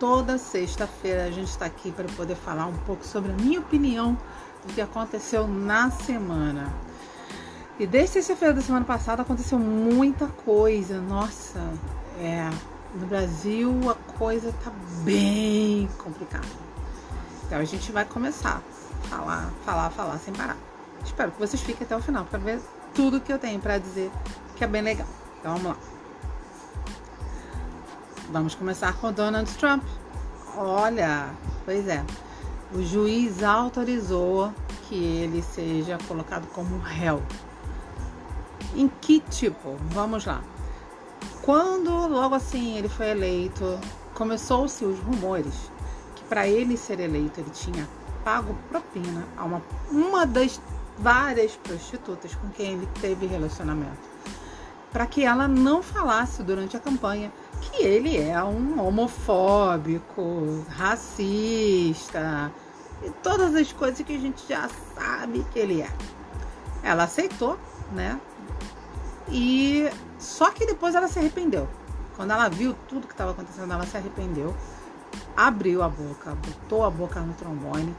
toda sexta-feira a gente está aqui para poder falar um pouco sobre a minha opinião do que aconteceu na semana. E desde sexta-feira da semana passada aconteceu muita coisa. Nossa, é, no Brasil a coisa tá bem complicada. Então a gente vai começar a falar, falar, falar sem parar. Espero que vocês fiquem até o final para ver tudo que eu tenho para dizer que é bem legal. Então vamos lá. Vamos começar com Donald Trump. Olha, pois é, o juiz autorizou que ele seja colocado como réu. Em que tipo? Vamos lá. Quando logo assim ele foi eleito, começou-se os rumores que para ele ser eleito ele tinha pago propina a uma, uma das várias prostitutas com quem ele teve relacionamento para que ela não falasse durante a campanha que ele é um homofóbico, racista e todas as coisas que a gente já sabe que ele é. Ela aceitou, né? E só que depois ela se arrependeu. Quando ela viu tudo que estava acontecendo, ela se arrependeu, abriu a boca, botou a boca no trombone.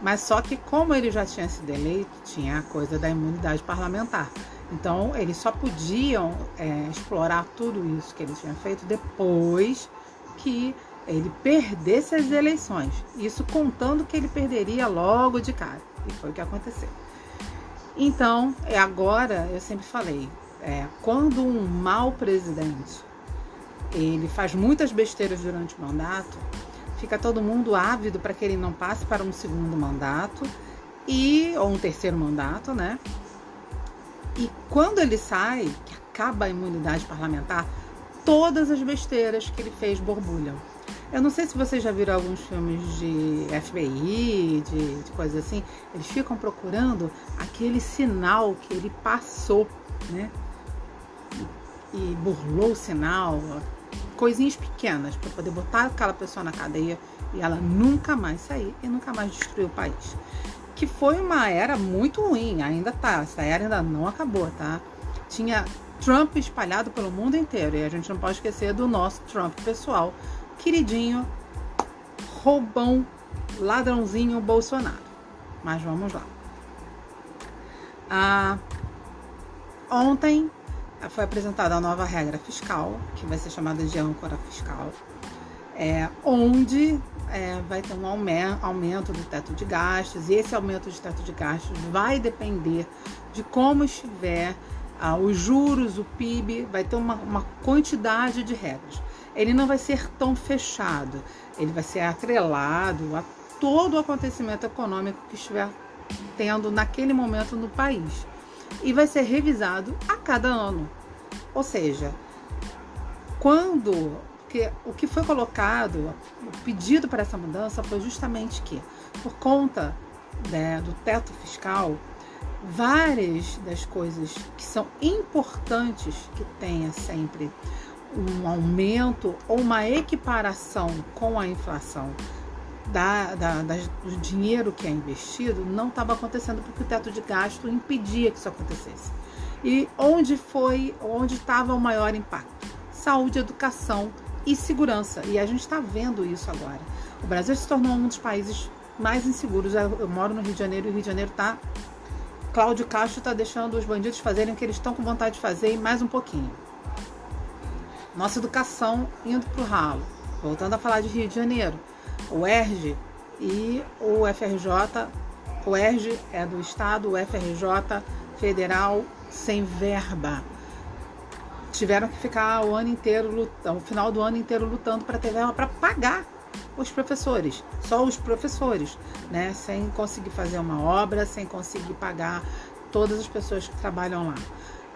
Mas só que como ele já tinha sido eleito, tinha a coisa da imunidade parlamentar. Então, eles só podiam é, explorar tudo isso que ele tinha feito depois que ele perdesse as eleições. Isso contando que ele perderia logo de cara. E foi o que aconteceu. Então, é agora, eu sempre falei, é, quando um mau presidente ele faz muitas besteiras durante o mandato, fica todo mundo ávido para que ele não passe para um segundo mandato e ou um terceiro mandato, né? E quando ele sai, que acaba a imunidade parlamentar, todas as besteiras que ele fez borbulham. Eu não sei se vocês já viram alguns filmes de FBI, de, de coisas assim. Eles ficam procurando aquele sinal que ele passou, né? E, e burlou o sinal, coisinhas pequenas para poder botar aquela pessoa na cadeia e ela nunca mais sair e nunca mais destruir o país que foi uma era muito ruim, ainda tá, essa era ainda não acabou, tá? Tinha Trump espalhado pelo mundo inteiro e a gente não pode esquecer do nosso Trump pessoal, queridinho, roubão, ladrãozinho Bolsonaro. Mas vamos lá. Ah, ontem foi apresentada a nova regra fiscal, que vai ser chamada de âncora fiscal, é, onde é, vai ter um aumento do teto de gastos, e esse aumento de teto de gastos vai depender de como estiver ah, os juros, o PIB, vai ter uma, uma quantidade de regras. Ele não vai ser tão fechado, ele vai ser atrelado a todo o acontecimento econômico que estiver tendo naquele momento no país. E vai ser revisado a cada ano. Ou seja, quando porque o que foi colocado, o pedido para essa mudança foi justamente que, por conta né, do teto fiscal, várias das coisas que são importantes que tenha sempre um aumento ou uma equiparação com a inflação da, da, da, do dinheiro que é investido não estava acontecendo porque o teto de gasto impedia que isso acontecesse. E onde foi, onde estava o maior impacto? Saúde, educação e segurança. E a gente está vendo isso agora. O Brasil se tornou um dos países mais inseguros. Eu moro no Rio de Janeiro e o Rio de Janeiro está. Cláudio Castro está deixando os bandidos fazerem o que eles estão com vontade de fazer e mais um pouquinho. Nossa educação indo para o ralo. Voltando a falar de Rio de Janeiro. O ERJ e o FRJ. O ERJ é do Estado, o FRJ federal sem verba tiveram que ficar o ano inteiro, o final do ano inteiro lutando para ter verba para pagar os professores, só os professores, né? Sem conseguir fazer uma obra, sem conseguir pagar todas as pessoas que trabalham lá.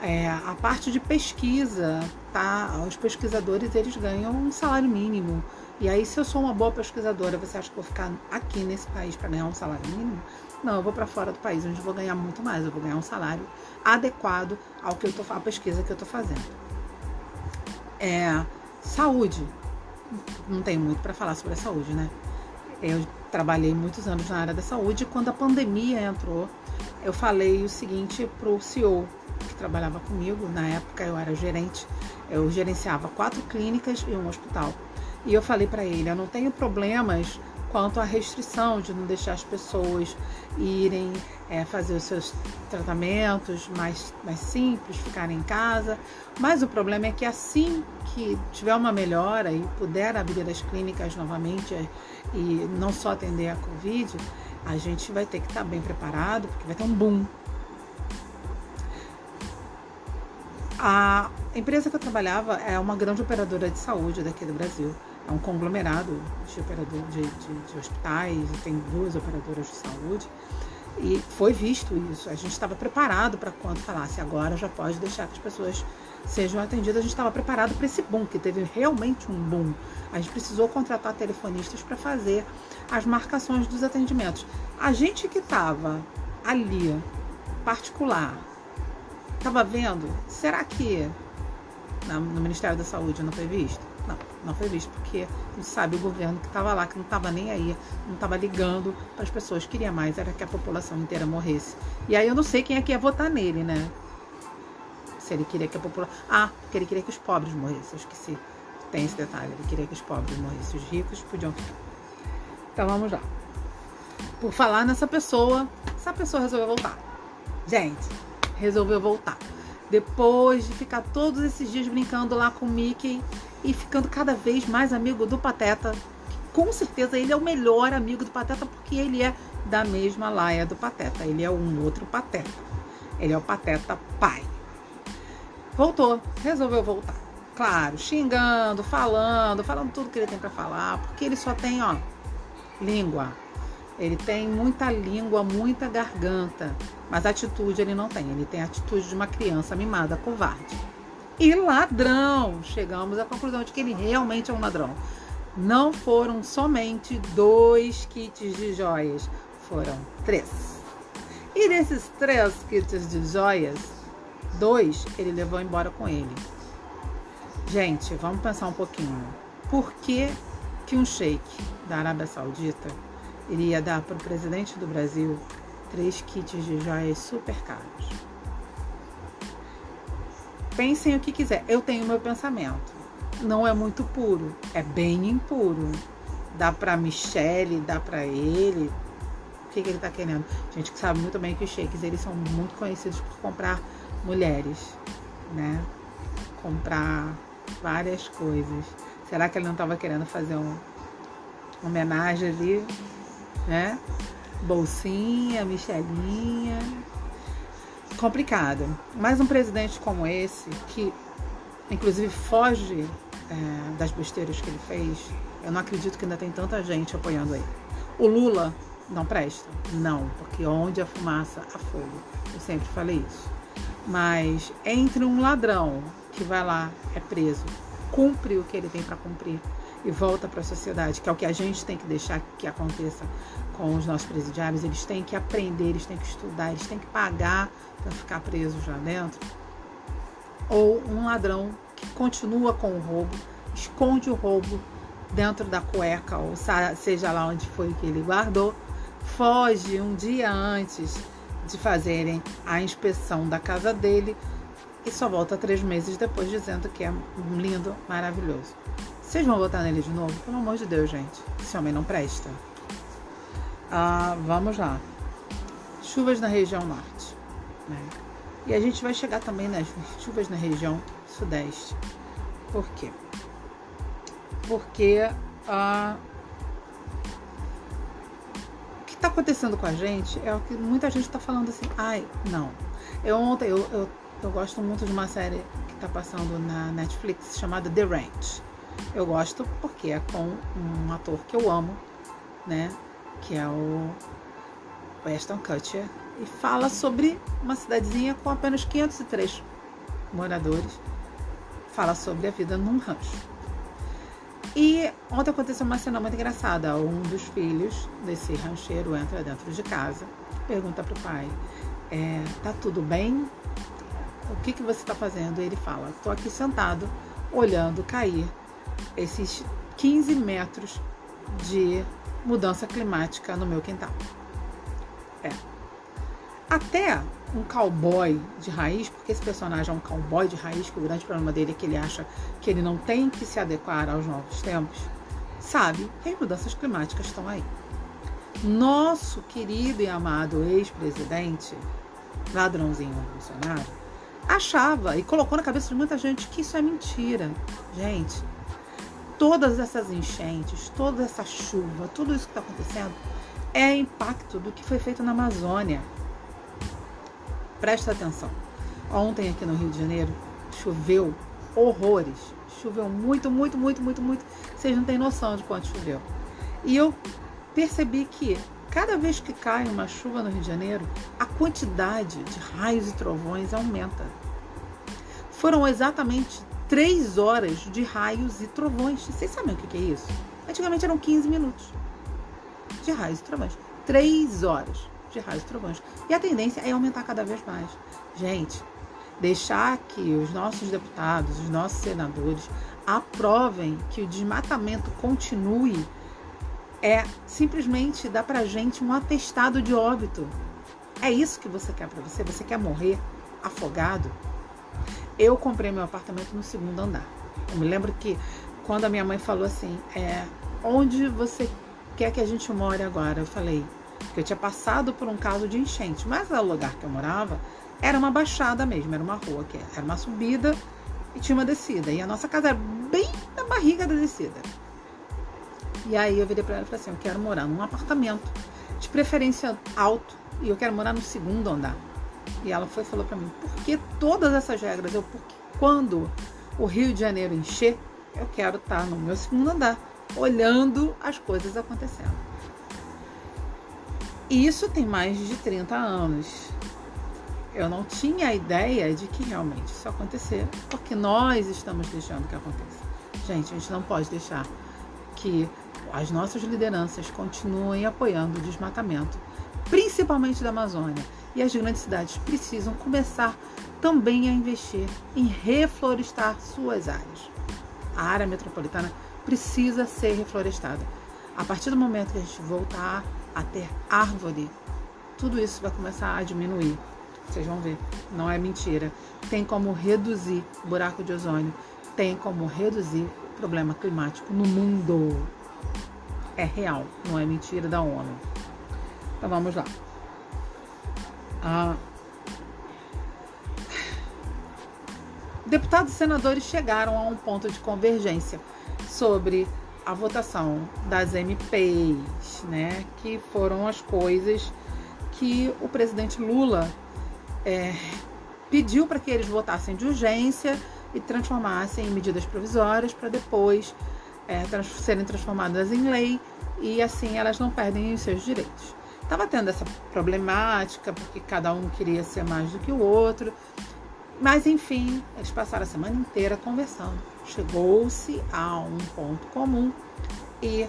É, a parte de pesquisa, tá? Os pesquisadores eles ganham um salário mínimo. E aí, se eu sou uma boa pesquisadora, você acha que eu vou ficar aqui nesse país para ganhar um salário mínimo? Não, eu vou para fora do país, onde eu vou ganhar muito mais. Eu vou ganhar um salário adequado ao que eu tô, à pesquisa que eu estou fazendo. É, saúde. Não tem muito para falar sobre a saúde, né? Eu trabalhei muitos anos na área da saúde e quando a pandemia entrou, eu falei o seguinte pro CEO que trabalhava comigo, na época eu era gerente, eu gerenciava quatro clínicas e um hospital. E eu falei para ele, eu não tenho problemas quanto à restrição de não deixar as pessoas irem é, fazer os seus tratamentos mais, mais simples, ficarem em casa. Mas o problema é que assim que tiver uma melhora e puder abrir as clínicas novamente e não só atender a Covid, a gente vai ter que estar bem preparado, porque vai ter um boom. A empresa que eu trabalhava é uma grande operadora de saúde daqui do Brasil é um conglomerado de, operador, de, de, de hospitais, tem duas operadoras de saúde. E foi visto isso. A gente estava preparado para quando falasse agora já pode deixar que as pessoas sejam atendidas. A gente estava preparado para esse boom, que teve realmente um boom. A gente precisou contratar telefonistas para fazer as marcações dos atendimentos. A gente que estava ali, particular, estava vendo, será que no Ministério da Saúde não foi visto? Não, não foi visto, porque a gente sabe o governo que estava lá, que não estava nem aí, não estava ligando para as pessoas, queria mais, era que a população inteira morresse. E aí eu não sei quem é que ia votar nele, né? Se ele queria que a população. Ah, porque ele queria que os pobres morressem, eu esqueci. Tem esse detalhe, ele queria que os pobres morressem, os ricos podiam ficar. Então vamos lá. Por falar nessa pessoa, essa pessoa resolveu voltar. Gente, resolveu voltar. Depois de ficar todos esses dias brincando lá com o Mickey, e ficando cada vez mais amigo do Pateta. Com certeza ele é o melhor amigo do Pateta porque ele é da mesma laia do Pateta. Ele é um outro Pateta. Ele é o Pateta pai. Voltou, resolveu voltar. Claro, xingando, falando, falando tudo que ele tem para falar, porque ele só tem, ó, língua. Ele tem muita língua, muita garganta, mas atitude ele não tem. Ele tem a atitude de uma criança mimada, covarde e ladrão. Chegamos à conclusão de que ele realmente é um ladrão. Não foram somente dois kits de joias, foram três. E desses três kits de joias, dois ele levou embora com ele. Gente, vamos pensar um pouquinho. Por que, que um sheik da Arábia Saudita iria dar para o presidente do Brasil três kits de joias super caros? Pensem o que quiser. Eu tenho meu pensamento. Não é muito puro, é bem impuro. Dá para Michele, dá para ele. O que, que ele tá querendo? Gente que sabe muito bem que os shakes eles são muito conhecidos por comprar mulheres, né? Comprar várias coisas. Será que ele não estava querendo fazer um, uma homenagem ali, né? Bolsinha, Michelinha, complicado. Mas um presidente como esse, que inclusive foge é, das besteiras que ele fez, eu não acredito que ainda tem tanta gente apoiando ele. O Lula não presta? Não, porque onde a fumaça, há fogo. Eu sempre falei isso. Mas entre um ladrão que vai lá, é preso, cumpre o que ele tem para cumprir e volta para a sociedade, que é o que a gente tem que deixar que aconteça com os nossos presidiários. Eles têm que aprender, eles têm que estudar, eles têm que pagar para ficar presos lá dentro. Ou um ladrão que continua com o roubo, esconde o roubo dentro da cueca, ou seja lá onde foi que ele guardou, foge um dia antes de fazerem a inspeção da casa dele e só volta três meses depois dizendo que é lindo, maravilhoso. Vocês vão votar nele de novo? Pelo amor de Deus, gente. Esse homem não presta. Ah, vamos lá. Chuvas na região norte. Né? E a gente vai chegar também nas chuvas na região sudeste. Por quê? Porque ah, o que está acontecendo com a gente é o que muita gente está falando assim. Ai, não. Eu ontem eu, eu, eu gosto muito de uma série que está passando na Netflix chamada The Ranch. Eu gosto porque é com um ator que eu amo, né? Que é o Weston Kutcher. E fala sobre uma cidadezinha com apenas 503 moradores. Fala sobre a vida num rancho. E ontem aconteceu uma cena muito engraçada. Um dos filhos desse rancheiro entra dentro de casa, pergunta pro pai: é, Tá tudo bem? O que, que você está fazendo? E ele fala: Estou aqui sentado, olhando cair esses 15 metros de mudança climática no meu quintal. É. Até um cowboy de raiz, porque esse personagem é um cowboy de raiz, que o grande problema dele é que ele acha que ele não tem que se adequar aos novos tempos. sabe que as mudanças climáticas estão aí. Nosso querido e amado ex-presidente, ladrãozinho Bolsonaro, achava e colocou na cabeça de muita gente que isso é mentira. Gente, todas essas enchentes, toda essa chuva, tudo isso que está acontecendo é impacto do que foi feito na Amazônia. Presta atenção. Ontem aqui no Rio de Janeiro choveu horrores. Choveu muito, muito, muito, muito, muito. Vocês não têm noção de quanto choveu. E eu percebi que cada vez que cai uma chuva no Rio de Janeiro, a quantidade de raios e trovões aumenta. Foram exatamente três horas de raios e trovões. Vocês sabem o que é isso? Antigamente eram 15 minutos de raios e trovões. Três horas de raios e trovões. E a tendência é aumentar cada vez mais. Gente, deixar que os nossos deputados, os nossos senadores aprovem que o desmatamento continue é simplesmente dar pra gente um atestado de óbito. É isso que você quer para você? Você quer morrer afogado? Eu comprei meu apartamento no segundo andar. Eu me lembro que quando a minha mãe falou assim, é, onde você quer que a gente more agora? Eu falei que eu tinha passado por um caso de enchente, mas o lugar que eu morava era uma baixada mesmo, era uma rua que era uma subida e tinha uma descida. E a nossa casa era bem na barriga da descida. E aí eu virei para ela e falei assim: eu quero morar num apartamento, de preferência alto, e eu quero morar no segundo andar. E ela foi falou para mim: por que todas essas regras? Eu, porque quando o Rio de Janeiro encher, eu quero estar no meu segundo andar olhando as coisas acontecendo. E isso tem mais de 30 anos. Eu não tinha ideia de que realmente isso acontecer, porque nós estamos deixando que aconteça. Gente, a gente não pode deixar que as nossas lideranças continuem apoiando o desmatamento, principalmente da Amazônia. E as grandes cidades precisam começar também a investir em reflorestar suas áreas. A área metropolitana precisa ser reflorestada. A partir do momento que a gente voltar a ter árvore, tudo isso vai começar a diminuir. Vocês vão ver, não é mentira. Tem como reduzir o buraco de ozônio, tem como reduzir o problema climático no mundo. É real, não é mentira da ONU. Então vamos lá. Ah, deputados e senadores chegaram a um ponto de convergência sobre a votação das MPs, né, que foram as coisas que o presidente Lula é, pediu para que eles votassem de urgência e transformassem em medidas provisórias para depois é, trans serem transformadas em lei e assim elas não perdem os seus direitos. Estava tendo essa problemática porque cada um queria ser mais do que o outro, mas enfim, eles passaram a semana inteira conversando. Chegou-se a um ponto comum e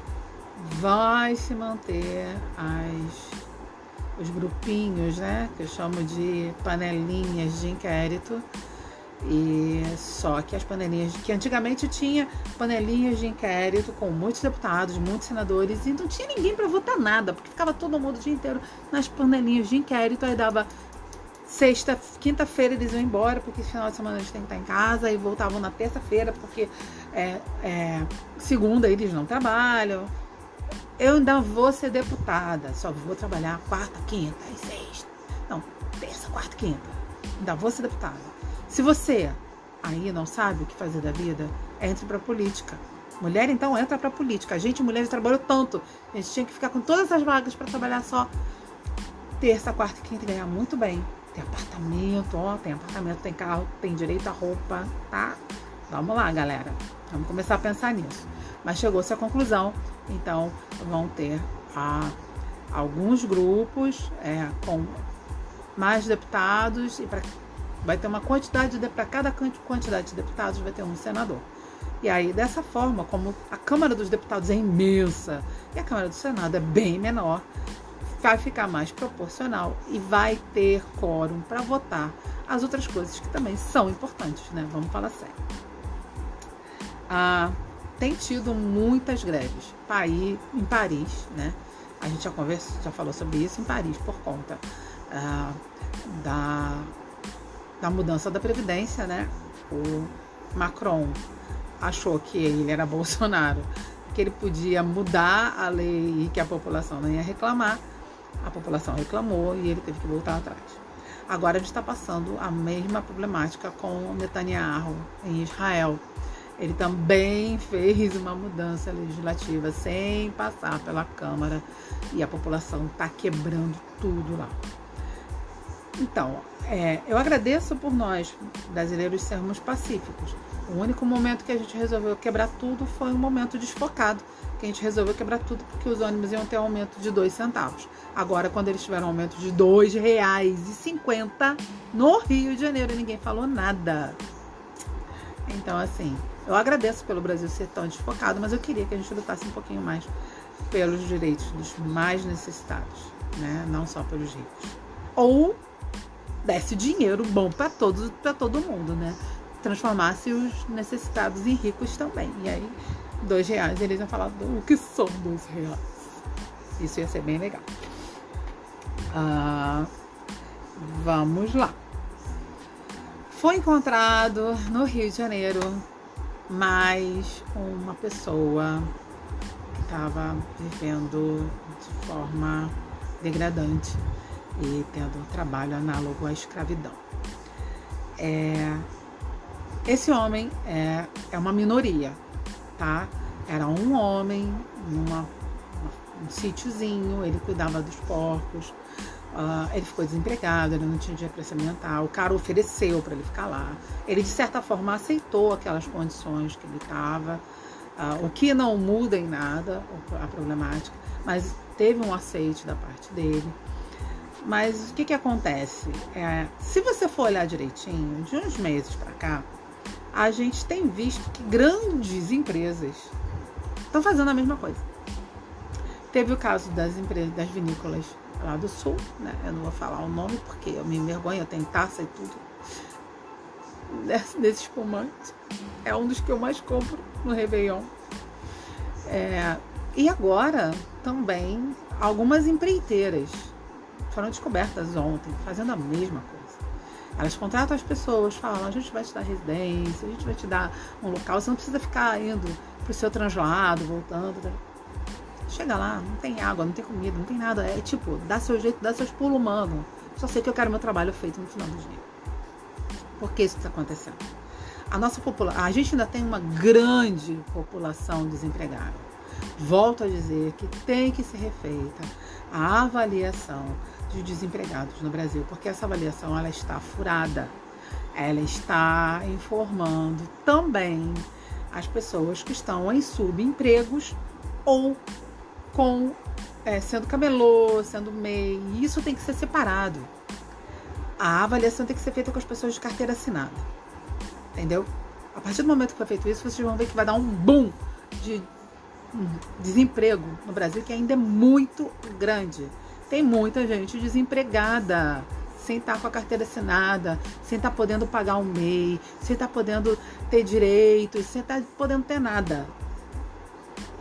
vai se manter as, os grupinhos, né? Que eu chamo de panelinhas de inquérito. E só que as panelinhas que antigamente tinha panelinhas de inquérito com muitos deputados, muitos senadores e não tinha ninguém para votar nada, porque ficava todo mundo o dia inteiro nas panelinhas de inquérito, aí dava Sexta, quinta-feira eles iam embora, porque final de semana eles têm que estar em casa, e voltavam na terça-feira, porque é, é, segunda eles não trabalham. Eu ainda vou ser deputada, só vou trabalhar quarta, quinta e sexta. Não, terça, quarta, quinta. Ainda vou ser deputada. Se você aí não sabe o que fazer da vida, entre pra política. Mulher, então, entra pra política. A gente, mulher, trabalhou tanto. A gente tinha que ficar com todas as vagas para trabalhar só terça, quarta e quinta e ganhar muito bem. Tem apartamento, ó, tem apartamento, tem carro, tem direito à roupa, tá? Vamos lá, galera. Vamos começar a pensar nisso. Mas chegou-se à conclusão, então vão ter alguns grupos é, com mais deputados e pra, vai ter uma quantidade de para cada quantidade de deputados vai ter um senador. E aí dessa forma, como a Câmara dos Deputados é imensa e a Câmara do Senado é bem menor, vai ficar mais proporcional e vai ter quórum para votar as outras coisas que também são importantes, né? Vamos falar sério. Ah, tem tido muitas greves. País, em Paris, né? A gente já conversou, já falou sobre isso em Paris por conta ah, da, da mudança da Previdência, né? O Macron achou que ele era Bolsonaro que ele podia mudar a lei e que a população não ia reclamar. A população reclamou e ele teve que voltar atrás. Agora a gente está passando a mesma problemática com Netanyahu em Israel. Ele também fez uma mudança legislativa sem passar pela Câmara e a população está quebrando tudo lá. Então, é, eu agradeço por nós, brasileiros, sermos pacíficos. O único momento que a gente resolveu quebrar tudo foi um momento desfocado, que a gente resolveu quebrar tudo porque os ônibus iam ter um aumento de dois centavos. Agora, quando eles tiveram um aumento de dois reais e cinquenta no Rio de Janeiro, ninguém falou nada. Então, assim, eu agradeço pelo Brasil ser tão desfocado, mas eu queria que a gente lutasse um pouquinho mais pelos direitos dos mais necessitados, né? Não só pelos ricos. Ou desse dinheiro bom para todos, para todo mundo, né? Transformasse os necessitados em ricos também. E aí, dois reais, eles iam falar do que são dois reais. Isso ia ser bem legal. Ah, vamos lá. Foi encontrado no Rio de Janeiro mais uma pessoa que estava vivendo de forma degradante e tendo um trabalho análogo à escravidão. É, esse homem é, é uma minoria, tá? Era um homem numa um sítiozinho, ele cuidava dos porcos, uh, ele ficou desempregado, ele não tinha dinheiro para se alimentar, o cara ofereceu para ele ficar lá. Ele, de certa forma, aceitou aquelas condições que ele estava, uh, o que não muda em nada a problemática, mas teve um aceite da parte dele. Mas o que, que acontece? É, se você for olhar direitinho, de uns meses para cá, a gente tem visto que grandes empresas estão fazendo a mesma coisa. Teve o caso das empresas, das vinícolas lá do sul, né? Eu não vou falar o nome porque eu me envergonho, eu tenho taça e tudo. Desse, desse espumante. É um dos que eu mais compro no Réveillon. É, e agora também algumas empreiteiras foram descobertas ontem, fazendo a mesma coisa. Elas contratam as pessoas, falam: a gente vai te dar residência, a gente vai te dar um local, você não precisa ficar indo para o seu translado, voltando. Tá? Chega lá, não tem água, não tem comida, não tem nada. É tipo, dá seu jeito, dá seus pulos, mano. Só sei que eu quero meu trabalho feito no final do dia. Por que isso está acontecendo? A nossa população, a gente ainda tem uma grande população desempregada. Volto a dizer que tem que ser refeita a avaliação de desempregados no Brasil, porque essa avaliação ela está furada. Ela está informando também as pessoas que estão em subempregos ou com é, sendo camelô, sendo MEI. Isso tem que ser separado. A avaliação tem que ser feita com as pessoas de carteira assinada. Entendeu? A partir do momento que foi feito isso, vocês vão ver que vai dar um boom de desemprego no Brasil que ainda é muito grande. Tem muita gente desempregada, sem estar com a carteira assinada, sem estar podendo pagar um MEI, sem estar podendo ter direitos, sem estar podendo ter nada.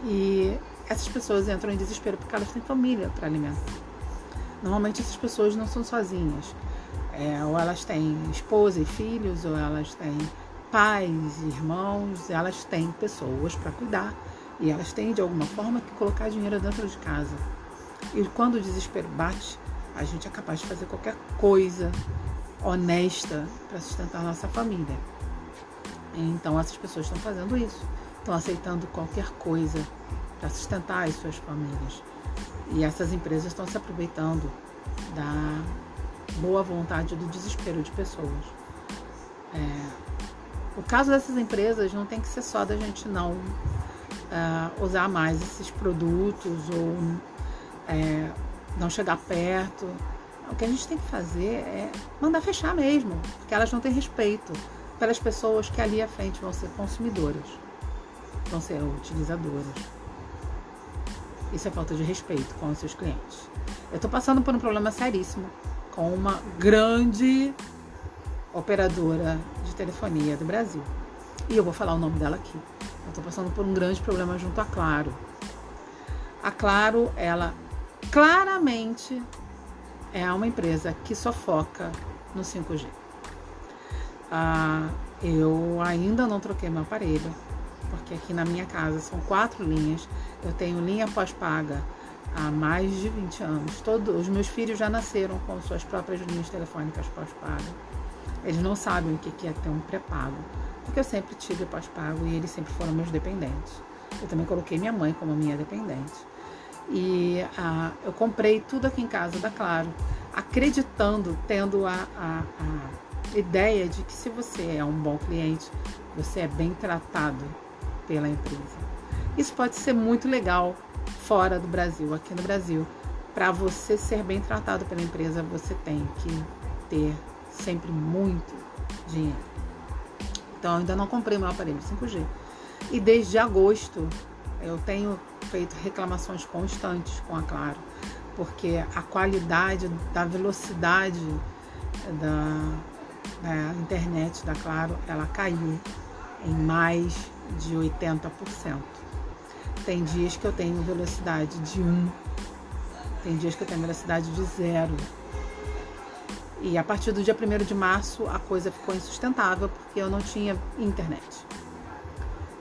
E essas pessoas entram em desespero porque elas têm família para alimentar. Normalmente essas pessoas não são sozinhas. É, ou elas têm esposa e filhos, ou elas têm pais, irmãos, elas têm pessoas para cuidar. E elas têm de alguma forma que colocar dinheiro dentro de casa. E quando o desespero bate, a gente é capaz de fazer qualquer coisa honesta para sustentar a nossa família. Então essas pessoas estão fazendo isso, estão aceitando qualquer coisa para sustentar as suas famílias. E essas empresas estão se aproveitando da boa vontade do desespero de pessoas. É, o caso dessas empresas não tem que ser só da gente não uh, usar mais esses produtos ou é, não chegar perto. O que a gente tem que fazer é mandar fechar mesmo, porque elas não têm respeito pelas pessoas que ali à frente vão ser consumidoras, vão ser utilizadoras. Isso é falta de respeito com os seus clientes. Eu estou passando por um problema seríssimo com uma grande operadora de telefonia do Brasil. E eu vou falar o nome dela aqui. Eu estou passando por um grande problema junto à Claro. A Claro, ela claramente é uma empresa que só foca no 5G. Ah, eu ainda não troquei meu aparelho, que aqui na minha casa são quatro linhas. Eu tenho linha pós-paga há mais de 20 anos. Todos os meus filhos já nasceram com suas próprias linhas telefônicas pós-paga. Eles não sabem o que é ter um pré-pago, porque eu sempre tive pós-pago e eles sempre foram meus dependentes. Eu também coloquei minha mãe como minha dependente. E ah, eu comprei tudo aqui em casa da Claro, acreditando, tendo a, a, a ideia de que se você é um bom cliente, você é bem tratado pela empresa. Isso pode ser muito legal fora do Brasil, aqui no Brasil. Para você ser bem tratado pela empresa, você tem que ter sempre muito dinheiro. Então, ainda não comprei meu aparelho 5G. E desde agosto eu tenho feito reclamações constantes com a Claro, porque a qualidade da velocidade da, da internet da Claro, ela caiu em mais de 80%. Tem dias que eu tenho velocidade de 1, tem dias que eu tenho velocidade de 0. E a partir do dia 1 de março a coisa ficou insustentável porque eu não tinha internet.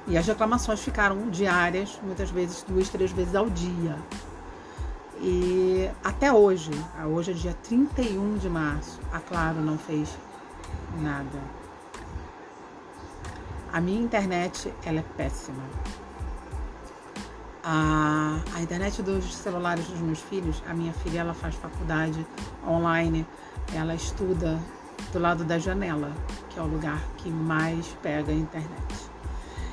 E as reclamações ficaram diárias, muitas vezes duas, três vezes ao dia. E até hoje, hoje é dia 31 de março, a Claro não fez nada. A minha internet ela é péssima. A, a internet dos celulares dos meus filhos, a minha filha ela faz faculdade online, ela estuda do lado da janela, que é o lugar que mais pega a internet.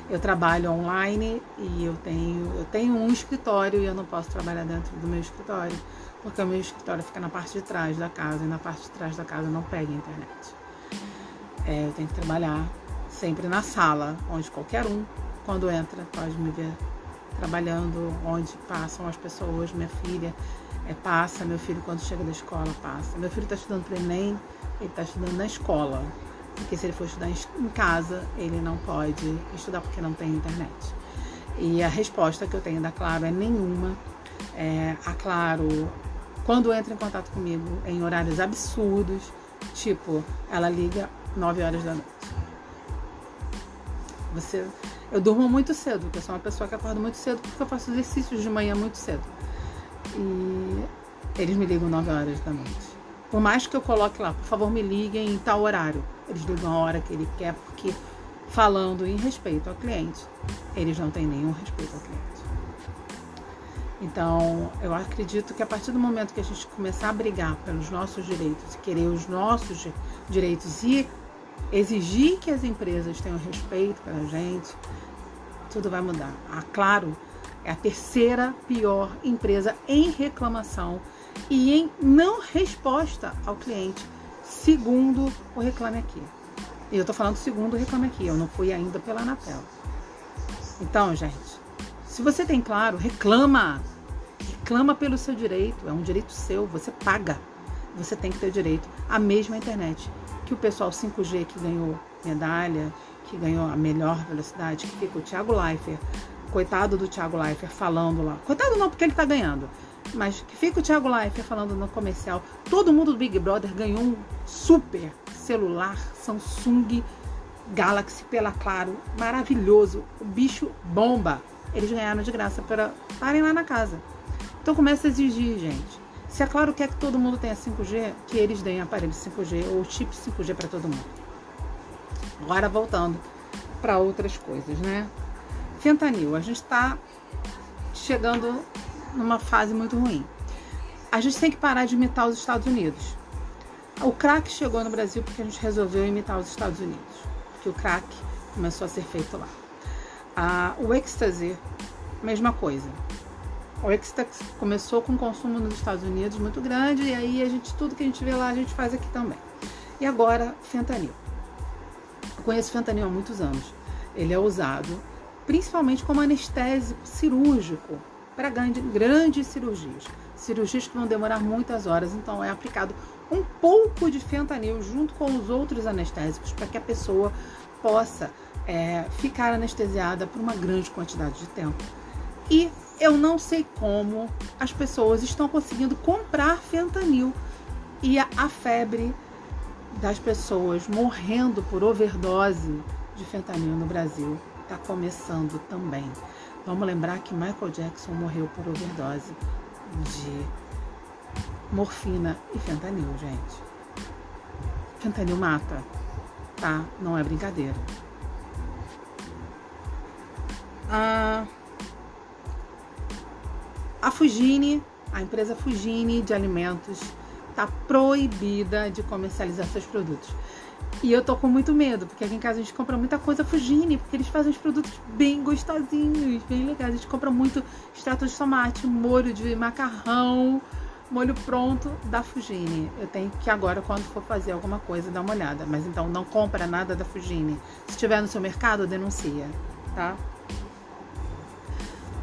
Eu trabalho online e eu tenho, eu tenho um escritório e eu não posso trabalhar dentro do meu escritório, porque o meu escritório fica na parte de trás da casa e na parte de trás da casa não pega a internet. É, eu tenho que trabalhar sempre na sala, onde qualquer um, quando entra, pode me ver trabalhando onde passam as pessoas, minha filha é, passa, meu filho quando chega da escola passa. Meu filho está estudando para Enem, ele está estudando na escola, porque se ele for estudar em casa, ele não pode estudar porque não tem internet. E a resposta que eu tenho da Claro é nenhuma. É, a Claro, quando entra em contato comigo em horários absurdos, tipo, ela liga 9 horas da noite. Você eu durmo muito cedo, porque eu sou uma pessoa que acorda muito cedo, porque eu faço exercícios de manhã muito cedo. E eles me ligam 9 horas da noite. Por mais que eu coloque lá, por favor, me liguem em tal horário. Eles ligam a hora que ele quer, porque falando em respeito ao cliente, eles não têm nenhum respeito ao cliente. Então, eu acredito que a partir do momento que a gente começar a brigar pelos nossos direitos, querer os nossos direitos e exigir que as empresas tenham respeito pela gente, tudo vai mudar. A Claro é a terceira pior empresa em reclamação e em não resposta ao cliente, segundo o Reclame Aqui. E eu tô falando segundo o Reclame Aqui, eu não fui ainda pela Anatel. Então, gente, se você tem claro, reclama. Reclama pelo seu direito, é um direito seu, você paga. Você tem que ter direito à mesma internet que o pessoal 5G que ganhou medalha, que ganhou a melhor velocidade, que fica o Thiago Leifert, coitado do Thiago Leifert falando lá. Coitado não, porque ele tá ganhando. Mas fica o Thiago Leifert falando no comercial. Todo mundo do Big Brother ganhou um super celular Samsung Galaxy pela Claro. Maravilhoso. O bicho bomba. Eles ganharam de graça para estarem lá na casa. Então começa a exigir, gente. Se é claro quer que todo mundo tenha 5G, que eles deem aparelho 5G ou chip 5G para todo mundo. Agora voltando para outras coisas, né? Fentanil, a gente está chegando numa fase muito ruim. A gente tem que parar de imitar os Estados Unidos. O crack chegou no Brasil porque a gente resolveu imitar os Estados Unidos, porque o crack começou a ser feito lá. Ah, o ecstasy, mesma coisa. O ecstasy começou com consumo nos Estados Unidos muito grande e aí a gente tudo que a gente vê lá a gente faz aqui também. E agora fentanil. Eu conheço fentanil há muitos anos. Ele é usado principalmente como anestésico cirúrgico para grandes cirurgias. Cirurgias que vão demorar muitas horas, então é aplicado um pouco de fentanil junto com os outros anestésicos para que a pessoa possa é, ficar anestesiada por uma grande quantidade de tempo. E eu não sei como as pessoas estão conseguindo comprar fentanil e a, a febre das pessoas morrendo por overdose de fentanil no Brasil está começando também. Vamos lembrar que Michael Jackson morreu por overdose de morfina e fentanil, gente. Fentanil mata, tá? Não é brincadeira. A, a Fugine, a empresa Fugine de alimentos, está proibida de comercializar seus produtos. E eu tô com muito medo, porque aqui em casa a gente compra muita coisa Fugine, porque eles fazem os produtos bem gostosinhos, bem legais. A gente compra muito extrato de tomate, molho de macarrão, molho pronto da Fugine. Eu tenho que agora, quando for fazer alguma coisa, dar uma olhada. Mas então não compra nada da Fugine. Se tiver no seu mercado, denuncia, tá?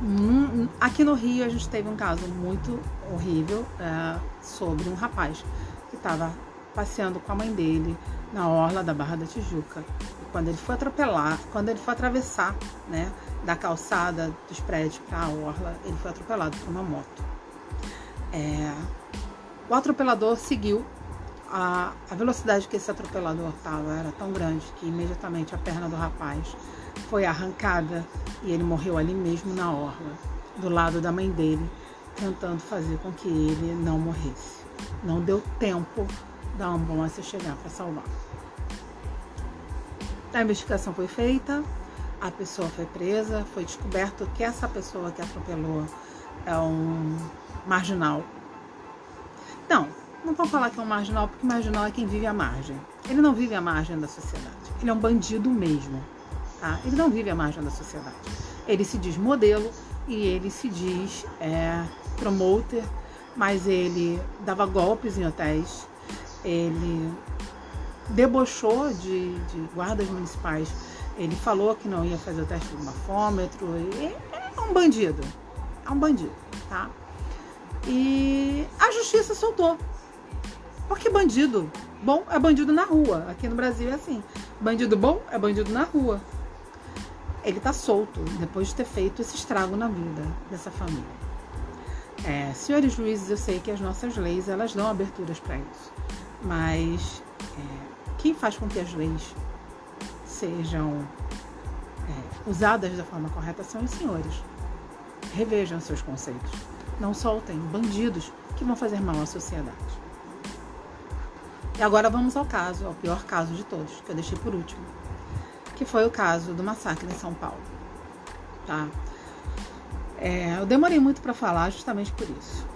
Hum, aqui no Rio a gente teve um caso muito horrível é, sobre um rapaz que estava passeando com a mãe dele na orla da Barra da Tijuca. E quando ele foi atropelar, quando ele foi atravessar, né, da calçada dos prédios para a orla, ele foi atropelado por uma moto. É, o atropelador seguiu. A, a velocidade que esse atropelador estava era tão grande que imediatamente a perna do rapaz foi arrancada e ele morreu ali mesmo na orla, do lado da mãe dele, tentando fazer com que ele não morresse. Não deu tempo da ambulância chegar para salvar. A investigação foi feita, a pessoa foi presa, foi descoberto que essa pessoa que atropelou é um marginal. Não, não vou falar que é um marginal, porque marginal é quem vive à margem. Ele não vive à margem da sociedade. Ele é um bandido mesmo. Tá? Ele não vive à margem da sociedade. Ele se diz modelo e ele se diz é, promoter, mas ele dava golpes em hotéis, ele debochou de, de guardas municipais, ele falou que não ia fazer o teste do mafômetro, é um bandido, é um bandido, tá? E a justiça soltou. Porque bandido bom é bandido na rua. Aqui no Brasil é assim. Bandido bom é bandido na rua. Ele tá solto depois de ter feito esse estrago na vida dessa família. É, senhores juízes, eu sei que as nossas leis elas dão aberturas para isso, mas é, quem faz com que as leis sejam é, usadas da forma correta são os senhores. Revejam seus conceitos. Não soltem bandidos que vão fazer mal à sociedade. E agora vamos ao caso, ao pior caso de todos, que eu deixei por último, que foi o caso do massacre em São Paulo. Tá? É, eu demorei muito para falar justamente por isso.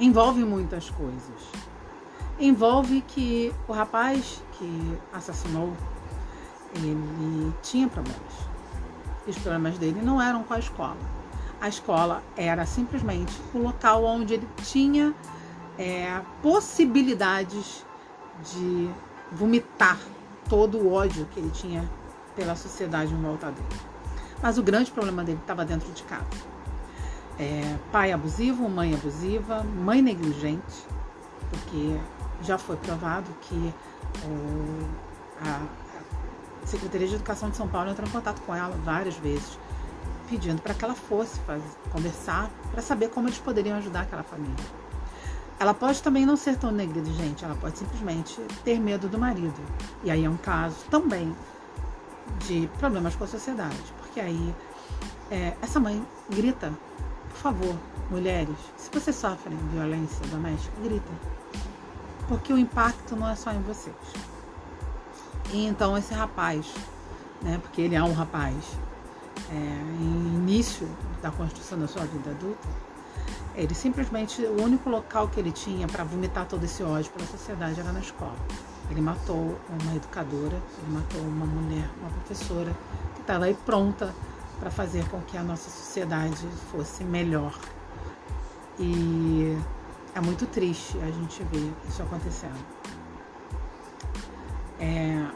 Envolve muitas coisas. Envolve que o rapaz que assassinou, ele tinha problemas. E os problemas dele não eram com a escola a escola era simplesmente o local onde ele tinha é, possibilidades de vomitar todo o ódio que ele tinha pela sociedade em volta dele. Mas o grande problema dele estava dentro de casa. É, pai abusivo, mãe abusiva, mãe negligente, porque já foi provado que o, a, a Secretaria de Educação de São Paulo entrou em contato com ela várias vezes pedindo para que ela fosse fazer, conversar para saber como eles poderiam ajudar aquela família. Ela pode também não ser tão negligente, ela pode simplesmente ter medo do marido. E aí é um caso também de problemas com a sociedade, porque aí é, essa mãe grita, por favor, mulheres, se vocês sofrem violência doméstica, grita, porque o impacto não é só em vocês. E então esse rapaz, né, porque ele é um rapaz, é, início da construção da sua vida adulta, ele simplesmente, o único local que ele tinha para vomitar todo esse ódio pela sociedade era na escola. Ele matou uma educadora, ele matou uma mulher, uma professora, que estava aí pronta para fazer com que a nossa sociedade fosse melhor. E é muito triste a gente ver isso acontecendo. É,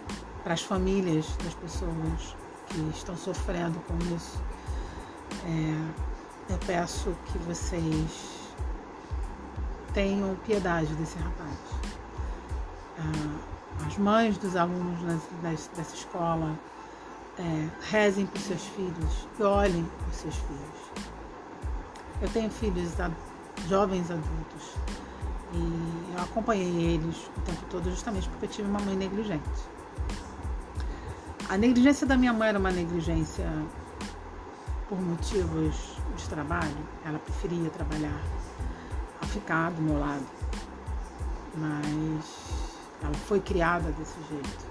para as famílias das pessoas que estão sofrendo com isso. É, eu peço que vocês tenham piedade desse rapaz. Ah, as mães dos alunos dessa escola é, rezem por seus filhos e olhem por seus filhos. Eu tenho filhos jovens adultos e eu acompanhei eles o tempo todo justamente porque eu tive uma mãe negligente. A negligência da minha mãe era uma negligência por motivos de trabalho. Ela preferia trabalhar a ficar do meu lado. Mas ela foi criada desse jeito.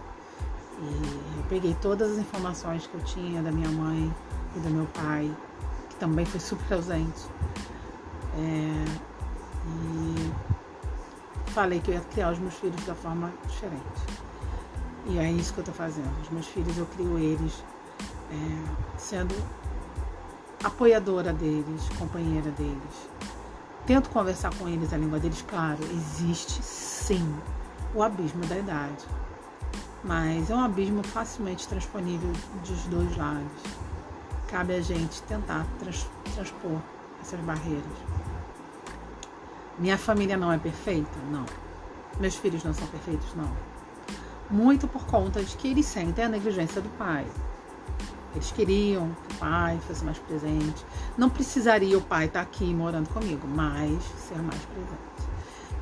E eu peguei todas as informações que eu tinha da minha mãe e do meu pai, que também foi super ausente. É, e falei que eu ia criar os meus filhos da forma diferente. E é isso que eu estou fazendo. Os meus filhos, eu crio eles é, sendo apoiadora deles, companheira deles. Tento conversar com eles a língua deles, claro, existe sim o abismo da idade. Mas é um abismo facilmente transponível dos dois lados. Cabe a gente tentar trans, transpor essas barreiras. Minha família não é perfeita? Não. Meus filhos não são perfeitos? Não. Muito por conta de que eles sentem a negligência do pai. Eles queriam que o pai fosse mais presente. Não precisaria o pai estar aqui morando comigo, mas ser mais presente.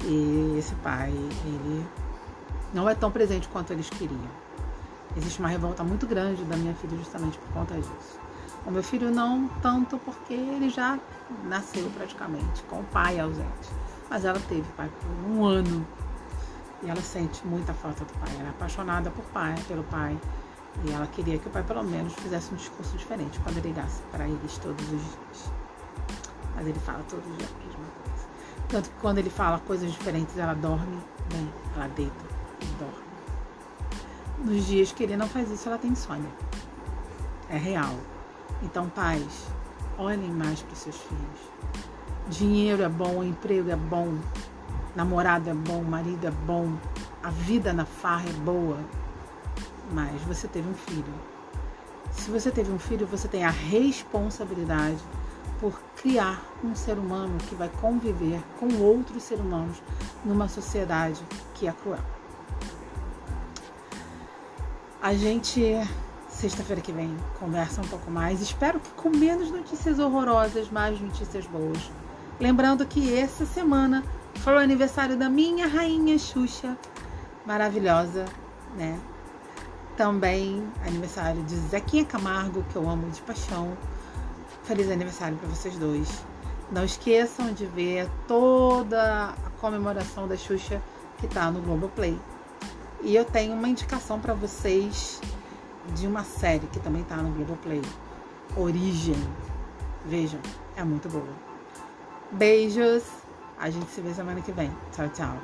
E esse pai, ele não é tão presente quanto eles queriam. Existe uma revolta muito grande da minha filha justamente por conta disso. O meu filho não tanto porque ele já nasceu praticamente com o pai ausente. Mas ela teve pai por um ano. E ela sente muita falta do pai. Ela é apaixonada por pai, pelo pai. E ela queria que o pai pelo menos fizesse um discurso diferente quando ele ligasse para eles todos os dias. Mas ele fala todos os dias a mesma coisa. Tanto que quando ele fala coisas diferentes, ela dorme bem, ela deita e dorme. Nos dias que ele não faz isso, ela tem insônia. É real. Então, pais, olhem mais para os seus filhos. Dinheiro é bom, emprego é bom, namorado é bom, marido é bom, a vida na farra é boa, mas você teve um filho. Se você teve um filho, você tem a responsabilidade por criar um ser humano que vai conviver com outros seres humanos numa sociedade que é cruel. A gente, sexta-feira que vem, conversa um pouco mais. Espero que com menos notícias horrorosas, mais notícias boas. Lembrando que essa semana foi o aniversário da minha rainha Xuxa, maravilhosa, né? Também aniversário de Zequinha Camargo, que eu amo de paixão. Feliz aniversário para vocês dois. Não esqueçam de ver toda a comemoração da Xuxa que tá no Globoplay. E eu tenho uma indicação para vocês de uma série que também tá no Globoplay. Origem. Vejam, é muito boa. Beijos. A gente se vê semana que vem. Tchau, tchau.